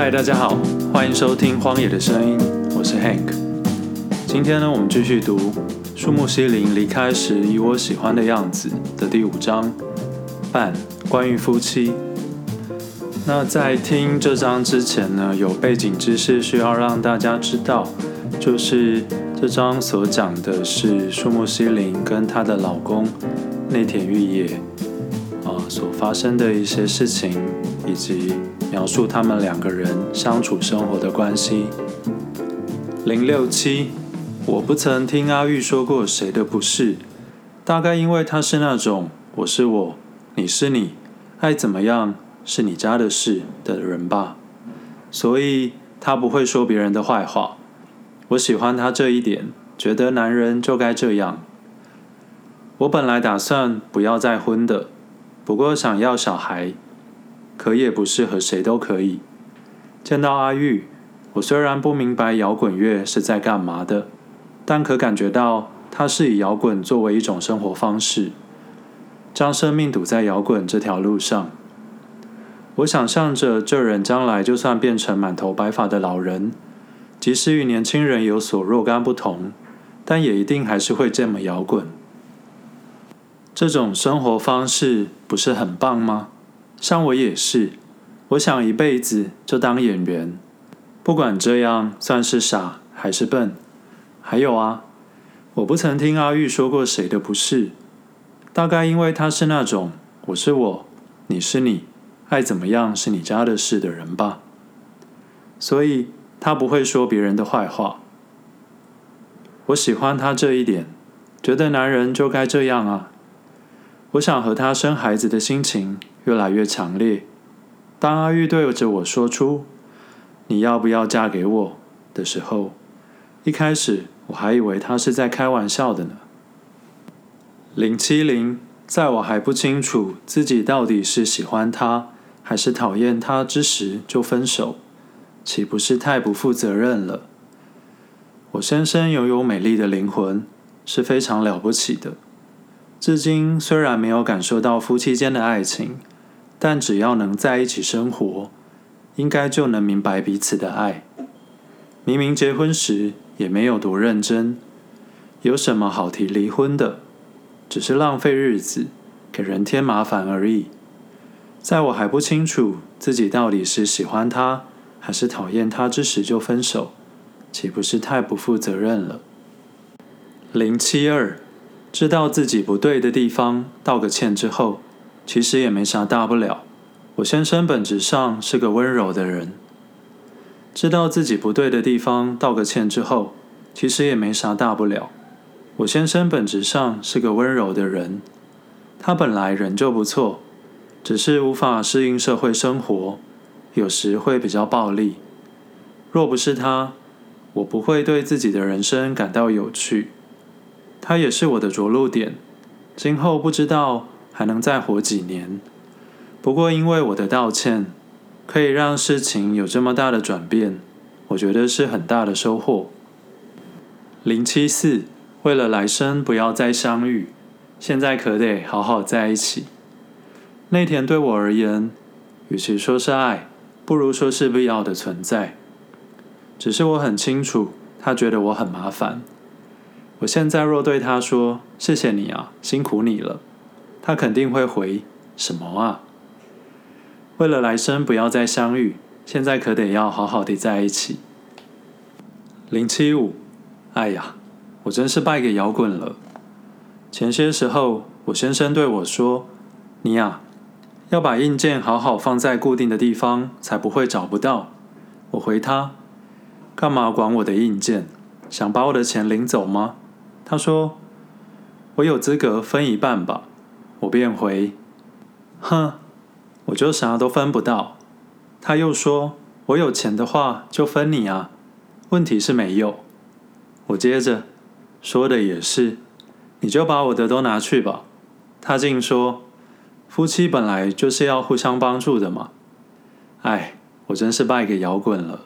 嗨，大家好，欢迎收听《荒野的声音》，我是 Hank。今天呢，我们继续读《树木希林离开时以我喜欢的样子》的第五章，半，关于夫妻。那在听这章之前呢，有背景知识需要让大家知道，就是这章所讲的是树木希林跟她的老公内田裕也啊所发生的一些事情，以及描述他们两个人相处生活的关系。零六七，我不曾听阿玉说过谁的不是，大概因为他是那种我是我，你是你，爱怎么样。是你家的事的人吧，所以他不会说别人的坏话。我喜欢他这一点，觉得男人就该这样。我本来打算不要再婚的，不过想要小孩，可也不是和谁都可以。见到阿玉，我虽然不明白摇滚乐是在干嘛的，但可感觉到他是以摇滚作为一种生活方式，将生命赌在摇滚这条路上。我想象着这人将来就算变成满头白发的老人，即使与年轻人有所若干不同，但也一定还是会这么摇滚。这种生活方式不是很棒吗？像我也是，我想一辈子就当演员，不管这样算是傻还是笨。还有啊，我不曾听阿玉说过谁的不是，大概因为他是那种我是我，你是你。爱怎么样是你家的事的人吧，所以他不会说别人的坏话。我喜欢他这一点，觉得男人就该这样啊。我想和他生孩子的心情越来越强烈。当阿玉对着我说出“你要不要嫁给我”的时候，一开始我还以为他是在开玩笑的呢。零七零，在我还不清楚自己到底是喜欢他。还是讨厌他之时就分手，岂不是太不负责任了？我先生拥有美丽的灵魂，是非常了不起的。至今虽然没有感受到夫妻间的爱情，但只要能在一起生活，应该就能明白彼此的爱。明明结婚时也没有多认真，有什么好提离婚的？只是浪费日子，给人添麻烦而已。在我还不清楚自己到底是喜欢他还是讨厌他之时就分手，岂不是太不负责任了？零七二，知道自己不对的地方道个歉之后，其实也没啥大不了。我先生本质上是个温柔的人，知道自己不对的地方道个歉之后，其实也没啥大不了。我先生本质上是个温柔的人，他本来人就不错。只是无法适应社会生活，有时会比较暴力。若不是他，我不会对自己的人生感到有趣。他也是我的着陆点，今后不知道还能再活几年。不过因为我的道歉，可以让事情有这么大的转变，我觉得是很大的收获。零七四，为了来生不要再相遇，现在可得好好在一起。内田对我而言，与其说是爱，不如说是必要的存在。只是我很清楚，他觉得我很麻烦。我现在若对他说“谢谢你啊，辛苦你了”，他肯定会回“什么啊？”为了来生不要再相遇，现在可得要好好的在一起。零七五，哎呀，我真是败给摇滚了。前些时候，我先生对我说：“你呀。”要把硬件好好放在固定的地方，才不会找不到。我回他：“干嘛管我的硬件？想把我的钱领走吗？”他说：“我有资格分一半吧。”我便回：“哼，我就啥都分不到。”他又说：“我有钱的话就分你啊，问题是没有。”我接着：“说的也是，你就把我的都拿去吧。”他竟说。夫妻本来就是要互相帮助的嘛。哎，我真是败给摇滚了。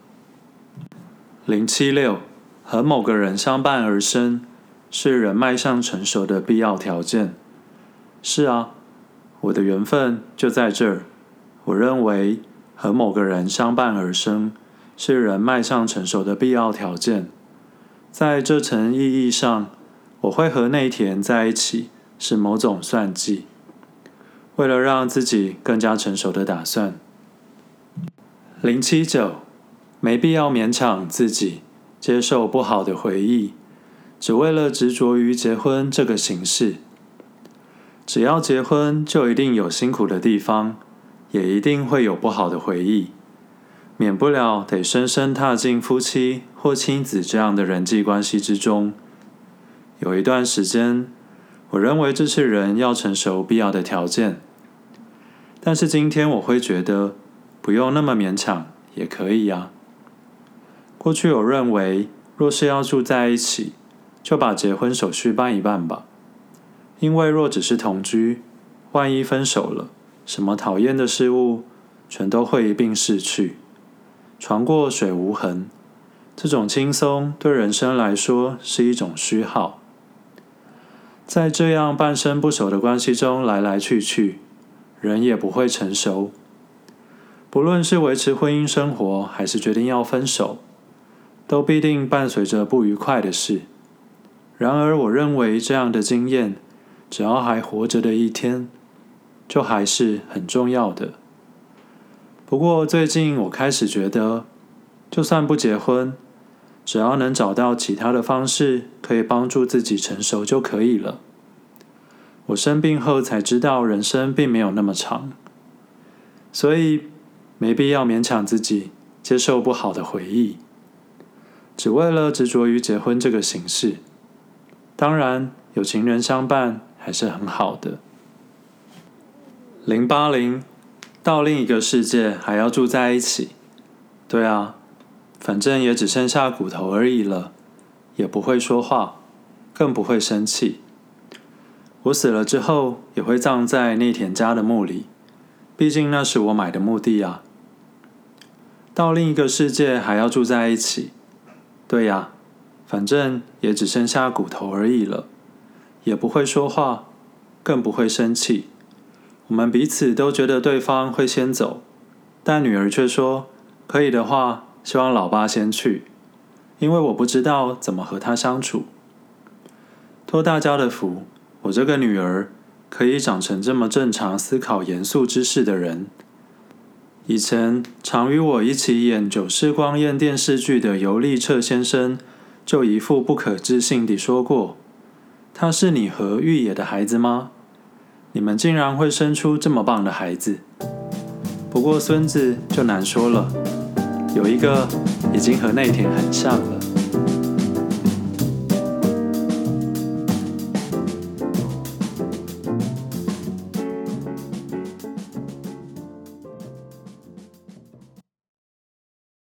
零七六，和某个人相伴而生，是人迈向成熟的必要条件。是啊，我的缘分就在这儿。我认为和某个人相伴而生，是人迈向成熟的必要条件。在这层意义上，我会和内田在一起，是某种算计，为了让自己更加成熟的打算。零七九，没必要勉强自己接受不好的回忆，只为了执着于结婚这个形式。只要结婚，就一定有辛苦的地方，也一定会有不好的回忆。免不了得深深踏进夫妻或亲子这样的人际关系之中。有一段时间，我认为这是人要成熟必要的条件。但是今天我会觉得，不用那么勉强也可以呀。过去我认为，若是要住在一起，就把结婚手续办一办吧。因为若只是同居，万一分手了，什么讨厌的事物全都会一并逝去。船过水无痕，这种轻松对人生来说是一种虚耗。在这样半生不熟的关系中来来去去，人也不会成熟。不论是维持婚姻生活，还是决定要分手，都必定伴随着不愉快的事。然而，我认为这样的经验，只要还活着的一天，就还是很重要的。不过最近我开始觉得，就算不结婚，只要能找到其他的方式可以帮助自己成熟就可以了。我生病后才知道，人生并没有那么长，所以没必要勉强自己接受不好的回忆，只为了执着于结婚这个形式。当然，有情人相伴还是很好的。零八零。到另一个世界还要住在一起，对啊，反正也只剩下骨头而已了，也不会说话，更不会生气。我死了之后也会葬在内田家的墓里，毕竟那是我买的墓地啊。到另一个世界还要住在一起，对呀，反正也只剩下骨头而已了，也不会说话，更不会生气。我们彼此都觉得对方会先走，但女儿却说：“可以的话，希望老爸先去，因为我不知道怎么和他相处。”托大家的福，我这个女儿可以长成这么正常、思考严肃之事的人。以前常与我一起演九世光艳电视剧的尤利彻先生，就一副不可置信地说过：“他是你和玉野的孩子吗？”你们竟然会生出这么棒的孩子，不过孙子就难说了，有一个已经和内田很像了。